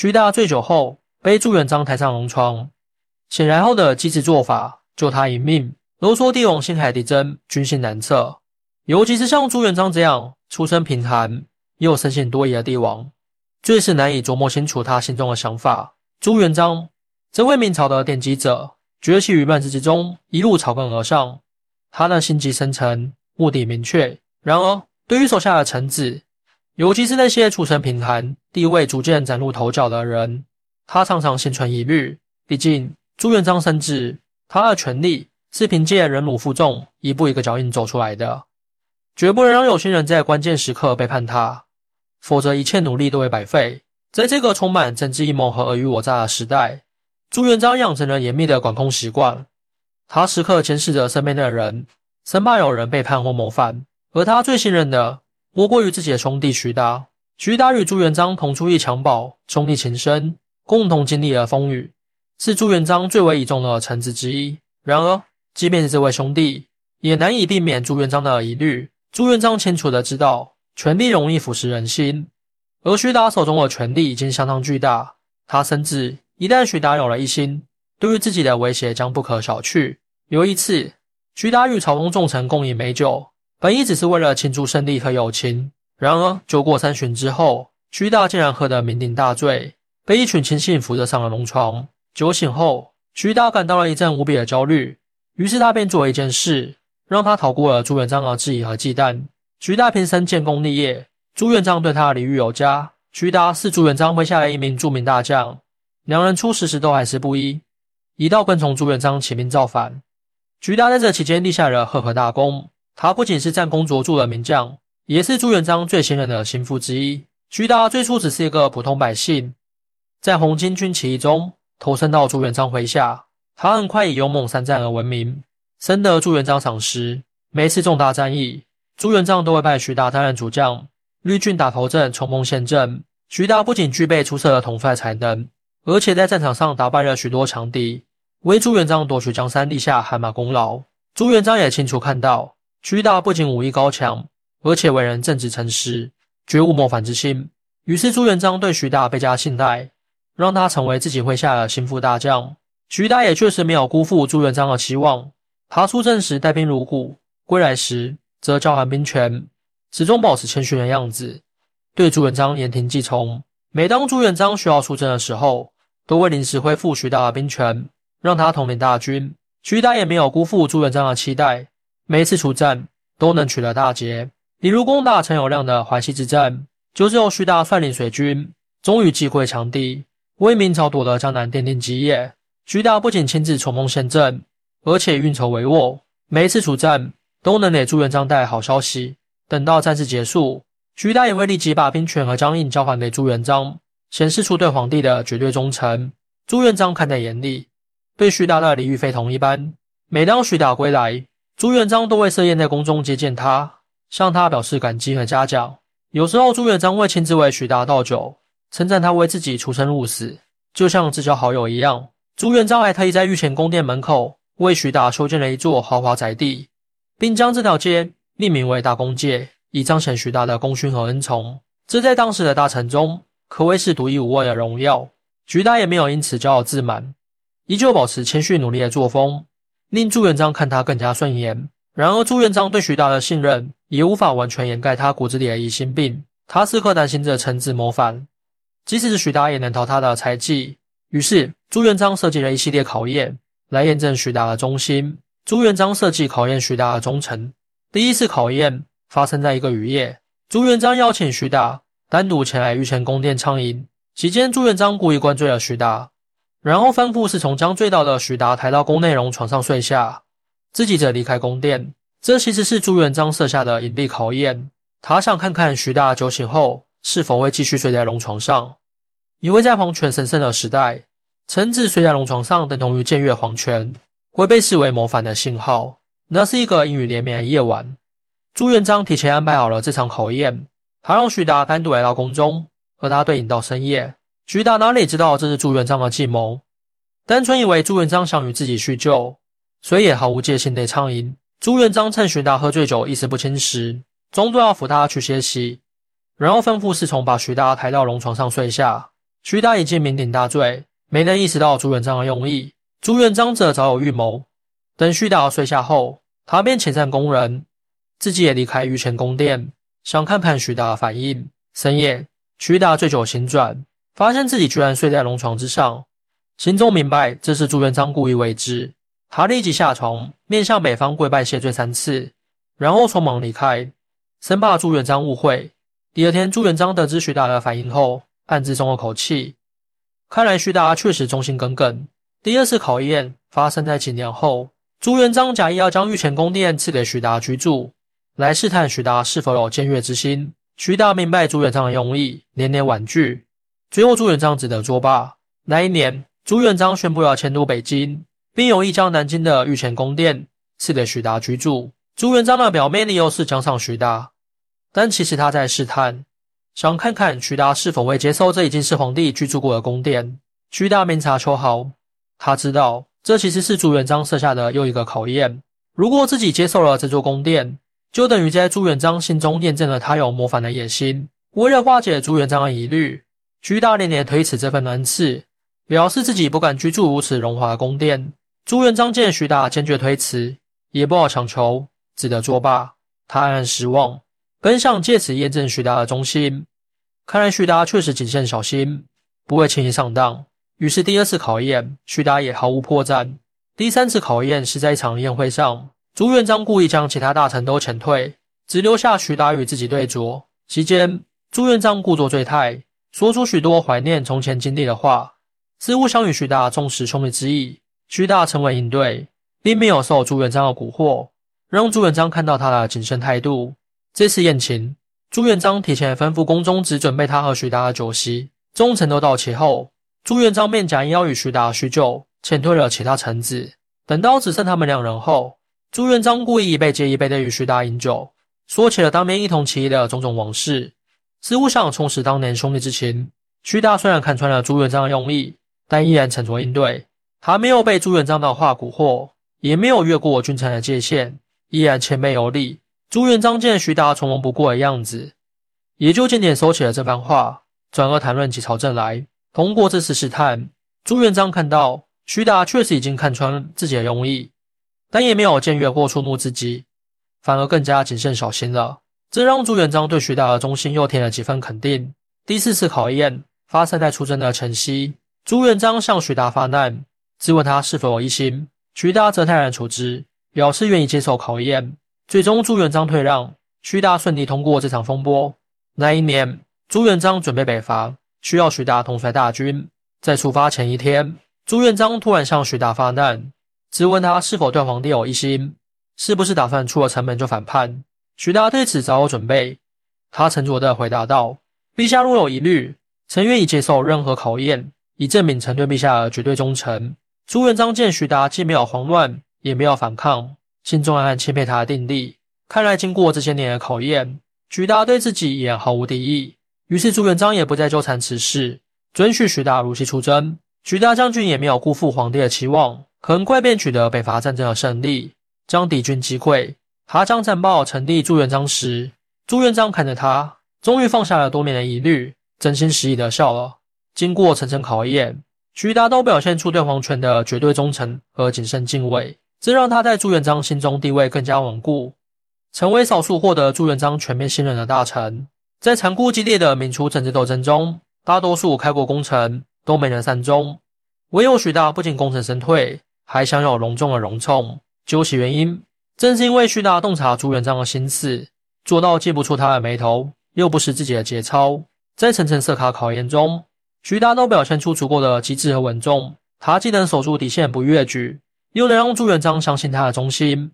徐达醉酒后被朱元璋抬上龙床，显然后的机智做法救他一命。都说帝王心海底针，军心难测，尤其是像朱元璋这样出身贫寒又生性多疑的帝王，最是难以琢磨清楚他心中的想法。朱元璋这位明朝的奠基者，崛起于乱世之中，一路草根而上，他的心机深沉，目的明确。然而，对于手下的臣子，尤其是那些出身贫寒、地位逐渐崭露头角的人，他常常心存疑虑。毕竟，朱元璋深知他的权力。是凭借忍辱负重，一步一个脚印走出来的，绝不能让有心人在关键时刻背叛他，否则一切努力都会白费。在这个充满政治阴谋和尔虞我诈的时代，朱元璋养成了严密的管控习惯，他时刻监视着身边的人，生怕有人背叛或谋反。而他最信任的，莫过于自己的兄弟徐达。徐达与朱元璋同出一襁褓，兄弟情深，共同经历了风雨，是朱元璋最为倚重的臣子之一。然而，即便是这位兄弟，也难以避免朱元璋的疑虑。朱元璋清楚的知道，权力容易腐蚀人心，而徐达手中的权力已经相当巨大。他深知，一旦徐达有了一心，对于自己的威胁将不可小觑。有一次，徐达与朝中重臣共饮美酒，本意只是为了庆祝胜利和友情。然而，酒过三巡之后，徐达竟然喝得酩酊大醉，被一群亲信扶着上了龙床。酒醒后，徐达感到了一阵无比的焦虑。于是他便做了一件事，让他逃过了朱元璋的质疑和忌惮。徐达平生建功立业，朱元璋对他礼遇有加。徐达是朱元璋麾下的一名著名大将，两人初识时都还是不一，一道跟从朱元璋起兵造反。徐达在这期间立下了赫赫大功，他不仅是战功卓著的名将，也是朱元璋最信任的心腹之一。徐达最初只是一个普通百姓，在红巾军起义中投身到朱元璋麾下。他很快以勇猛善战而闻名，深得朱元璋赏识。每次重大战役，朱元璋都会派徐达担任主将，率军打头阵，冲锋陷阵。徐达不仅具备出色的统帅才能，而且在战场上打败了许多强敌，为朱元璋夺取江山立下汗马功劳。朱元璋也清楚看到，徐达不仅武艺高强，而且为人正直诚实，绝无谋反之心。于是朱元璋对徐达倍加信赖，让他成为自己麾下的心腹大将。徐达也确实没有辜负朱元璋的期望。他出阵时带兵如虎，归来时则交还兵权，始终保持谦逊的样子，对朱元璋言听计从。每当朱元璋需要出征的时候，都会临时恢复徐达的兵权，让他统领大军。徐达也没有辜负朱元璋的期待，每一次出战都能取得大捷。比如攻打陈友谅的淮西之战，就是由徐达率领水军，终于击溃强敌，为明朝夺得江南奠定基业。徐达不仅亲自冲锋陷阵，而且运筹帷幄，每一次出战都能给朱元璋带来好消息。等到战事结束，徐达也会立即把兵权和疆印交还给朱元璋，显示出对皇帝的绝对忠诚。朱元璋看在眼里，对徐达的礼遇非同一般。每当徐达归来，朱元璋都会设宴在宫中接见他，向他表示感激和嘉奖。有时候，朱元璋会亲自为徐达倒酒，称赞他为自己出生入死，就像至交好友一样。朱元璋还特意在御前宫殿门口为徐达修建了一座豪华宅地，并将这条街命名为大公界，以彰显徐达的功勋和恩宠。这在当时的大臣中可谓是独一无二的荣耀。徐达也没有因此骄傲自满，依旧保持谦逊努力的作风，令朱元璋看他更加顺眼。然而，朱元璋对徐达的信任也无法完全掩盖他骨子里的疑心病。他时刻担心着臣子谋反，即使是徐达也能逃他的猜忌。于是，朱元璋设计了一系列考验来验证徐达的忠心。朱元璋设计考验徐达的忠诚。第一次考验发生在一个雨夜，朱元璋邀请徐达单独前来御前宫殿畅饮。期间，朱元璋故意灌醉了徐达，然后吩咐侍从将醉倒的徐达抬到宫内龙床上睡下，自己则离开宫殿。这其实是朱元璋设下的隐蔽考验，他想看看徐达酒醒后是否会继续睡在龙床上。因为在皇权神圣的时代，臣子睡在龙床上等同于僭越皇权，会被视为谋反的信号。那是一个阴雨连绵的夜晚，朱元璋提前安排好了这场考验。他让徐达单独来到宫中，和他对饮到深夜。徐达哪里知道这是朱元璋的计谋，单纯以为朱元璋想与自己叙旧，所以也毫无戒心地畅饮。朱元璋趁徐达喝醉酒、意识不清时，终究要扶他去歇息，然后吩咐侍从把徐达抬到龙床上睡下。徐达已经酩酊大醉，没能意识到朱元璋的用意。朱元璋则早有预谋，等徐达睡下后，他便遣散工人，自己也离开御前宫殿，想看看徐达的反应。深夜，徐达醉酒醒转，发现自己居然睡在龙床之上，心中明白这是朱元璋故意为之。他立即下床，面向北方跪拜谢罪三次，然后匆忙离开，生怕朱元璋误会。第二天，朱元璋得知徐达的反应后，暗自松了口气，看来徐达确实忠心耿耿。第二次考验发生在几年后，朱元璋假意要将御前宫殿赐给徐达居住，来试探徐达是否有僭越之心。徐达明白朱元璋的用意，连连婉拒，最后朱元璋只得作罢。那一年，朱元璋宣布要迁都北京，并有意将南京的御前宫殿赐给徐达居住。朱元璋的表面理由是奖赏徐达，但其实他在试探，想看看徐达是否会接受这已经是皇帝居住过的宫殿。徐达明察秋毫，他知道这其实是朱元璋设下的又一个考验。如果自己接受了这座宫殿，就等于在朱元璋心中验证了他有谋反的野心。为了化解朱元璋的疑虑，徐达连连推辞这份恩赐，表示自己不敢居住如此荣华宫殿。朱元璋见徐达坚决推辞，也不好强求，只得作罢。他暗暗失望，本想借此验证徐达的忠心，看来徐达确实谨慎小心，不会轻易上当。于是第二次考验，徐达也毫无破绽。第三次考验是在一场宴会上。朱元璋故意将其他大臣都遣退，只留下徐达与自己对酌。期间，朱元璋故作醉态，说出许多怀念从前经历的话，似乎想与徐达重拾兄弟之意。徐达成为应对，并没有受朱元璋的蛊惑，让朱元璋看到他的谨慎态度。这次宴请，朱元璋提前吩咐宫中只准备他和徐达的酒席。众臣都到齐后，朱元璋便假意要与徐达叙旧，遣退了其他臣子。等到只剩他们两人后，朱元璋故意一杯接一杯的与徐达饮酒，说起了当年一同起义的种种往事，似乎想重拾当年兄弟之情。徐达虽然看穿了朱元璋的用意，但依然沉着应对。他没有被朱元璋的话蛊惑，也没有越过君臣的界限，依然谦卑有礼。朱元璋见徐达从容不过的样子，也就渐渐收起了这番话，转而谈论起朝政来。通过这次试探，朱元璋看到徐达确实已经看穿自己的用意。但也没有僭越或触怒自己，反而更加谨慎小心了。这让朱元璋对徐达的忠心又添了几分肯定。第四次考验发生在出征的晨曦，朱元璋向徐达发难，质问他是否有异心。徐达则泰然处之，表示愿意接受考验。最终，朱元璋退让，徐达顺利通过这场风波。那一年，朱元璋准备北伐，需要徐达统帅大军。在出发前一天，朱元璋突然向徐达发难。质问他是否对皇帝有异心，是不是打算出了城门就反叛？徐达对此早有准备，他沉着地回答道：“陛下若有疑虑，臣愿意接受任何考验，以证明臣对陛下的绝对忠诚。”朱元璋见徐达既没有慌乱，也没有反抗，心中暗暗钦佩他的定力。看来经过这些年的考验，徐达对自己也毫无敌意。于是朱元璋也不再纠缠此事，准许徐达如期出征。徐达将军也没有辜负皇帝的期望。很快便取得北伐战争的胜利，将敌军击溃。他将战报呈递朱元璋时，朱元璋看着他，终于放下了多年的疑虑，真心实意的笑了。经过层层考验，徐达都表现出对皇权的绝对忠诚和谨慎敬畏，这让他在朱元璋心中地位更加稳固，成为少数获得朱元璋全面信任的大臣。在残酷激烈的民初政治斗争中，大多数开国功臣都没能善终，唯有徐达不仅功成身退。还享有隆重的荣宠。究其原因，正是因为徐达洞察朱元璋的心思，做到既不出他的眉头，又不失自己的节操。在层层色卡考验中，徐达都表现出足够的机智和稳重。他既能守住底线不越矩，又能让朱元璋相信他的忠心。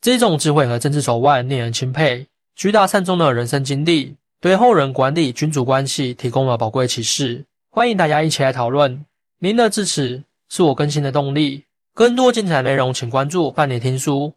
这种智慧和政治手腕令人钦佩。徐达善终的人生经历，对后人管理君主关系提供了宝贵启示。欢迎大家一起来讨论，您的支持是我更新的动力。更多精彩内容，请关注半年听书。